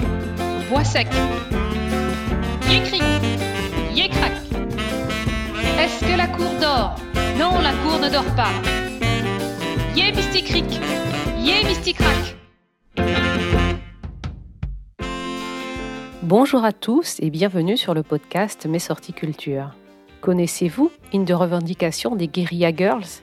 Bois sec. Yécri, yécrac. Est-ce que la cour dort? Non, la cour ne dort pas. Yé mysticric, yé mysticrac. Bonjour à tous et bienvenue sur le podcast Mes sorties culture. Connaissez-vous une de revendication des Guerilla Girls?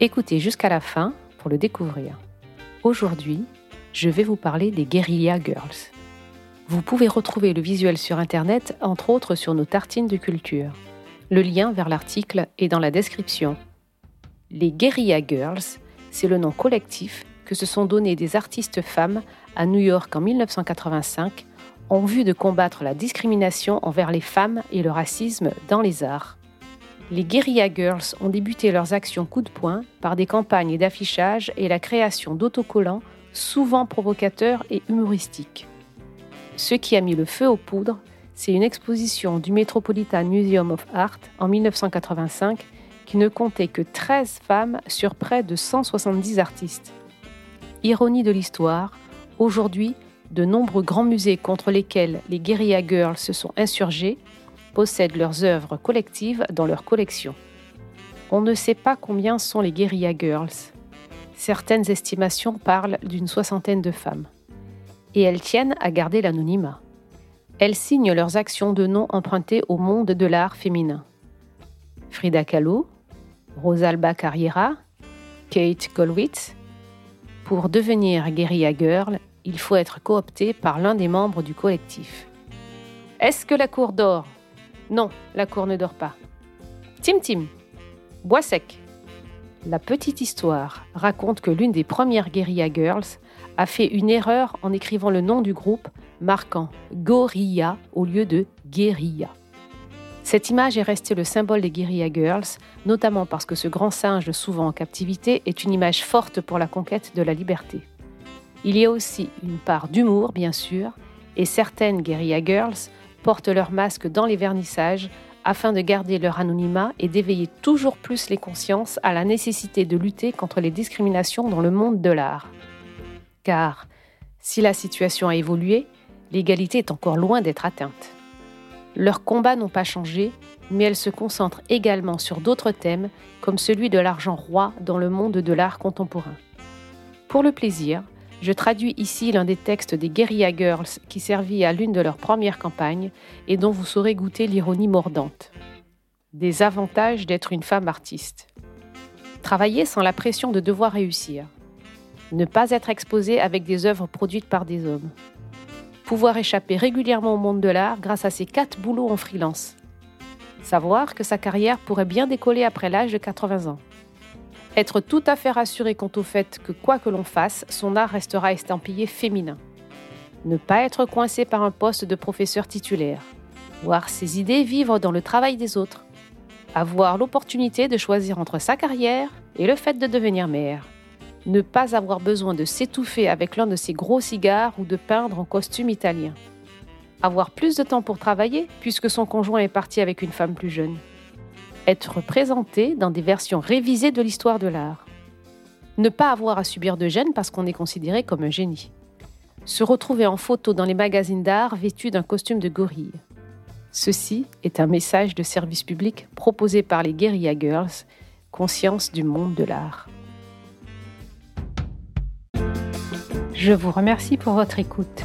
Écoutez jusqu'à la fin pour le découvrir. Aujourd'hui, je vais vous parler des Guerilla Girls. Vous pouvez retrouver le visuel sur Internet, entre autres sur nos tartines de culture. Le lien vers l'article est dans la description. Les Guerilla Girls, c'est le nom collectif que se sont donnés des artistes femmes à New York en 1985 en vue de combattre la discrimination envers les femmes et le racisme dans les arts. Les Guerilla Girls ont débuté leurs actions coup de poing par des campagnes d'affichage et la création d'autocollants souvent provocateurs et humoristiques. Ce qui a mis le feu aux poudres, c'est une exposition du Metropolitan Museum of Art en 1985 qui ne comptait que 13 femmes sur près de 170 artistes. Ironie de l'histoire, aujourd'hui, de nombreux grands musées contre lesquels les Guerilla Girls se sont insurgés possèdent leurs œuvres collectives dans leur collection. On ne sait pas combien sont les Guerilla Girls, Certaines estimations parlent d'une soixantaine de femmes. Et elles tiennent à garder l'anonymat. Elles signent leurs actions de nom empruntés au monde de l'art féminin. Frida Kahlo, Rosalba Carriera, Kate Golwitz. Pour devenir guérilla girl, il faut être coopté par l'un des membres du collectif. Est-ce que la cour dort? Non, la cour ne dort pas. Tim Tim, bois sec. La petite histoire raconte que l'une des premières Guerilla Girls a fait une erreur en écrivant le nom du groupe marquant Gorilla au lieu de Guérilla. Cette image est restée le symbole des Guerilla Girls, notamment parce que ce grand singe souvent en captivité est une image forte pour la conquête de la liberté. Il y a aussi une part d'humour, bien sûr, et certaines Guerilla Girls portent leur masque dans les vernissages afin de garder leur anonymat et d'éveiller toujours plus les consciences à la nécessité de lutter contre les discriminations dans le monde de l'art. Car si la situation a évolué, l'égalité est encore loin d'être atteinte. Leurs combats n'ont pas changé, mais elles se concentrent également sur d'autres thèmes, comme celui de l'argent roi dans le monde de l'art contemporain. Pour le plaisir, je traduis ici l'un des textes des Guerilla Girls qui servit à l'une de leurs premières campagnes et dont vous saurez goûter l'ironie mordante. Des avantages d'être une femme artiste. Travailler sans la pression de devoir réussir. Ne pas être exposé avec des œuvres produites par des hommes. Pouvoir échapper régulièrement au monde de l'art grâce à ses quatre boulots en freelance. Savoir que sa carrière pourrait bien décoller après l'âge de 80 ans. Être tout à fait rassuré quant au fait que quoi que l'on fasse, son art restera estampillé féminin. Ne pas être coincé par un poste de professeur titulaire. Voir ses idées vivre dans le travail des autres. Avoir l'opportunité de choisir entre sa carrière et le fait de devenir mère. Ne pas avoir besoin de s'étouffer avec l'un de ses gros cigares ou de peindre en costume italien. Avoir plus de temps pour travailler puisque son conjoint est parti avec une femme plus jeune être présenté dans des versions révisées de l'histoire de l'art. Ne pas avoir à subir de gêne parce qu'on est considéré comme un génie. Se retrouver en photo dans les magazines d'art vêtu d'un costume de gorille. Ceci est un message de service public proposé par les Guerilla Girls, conscience du monde de l'art. Je vous remercie pour votre écoute.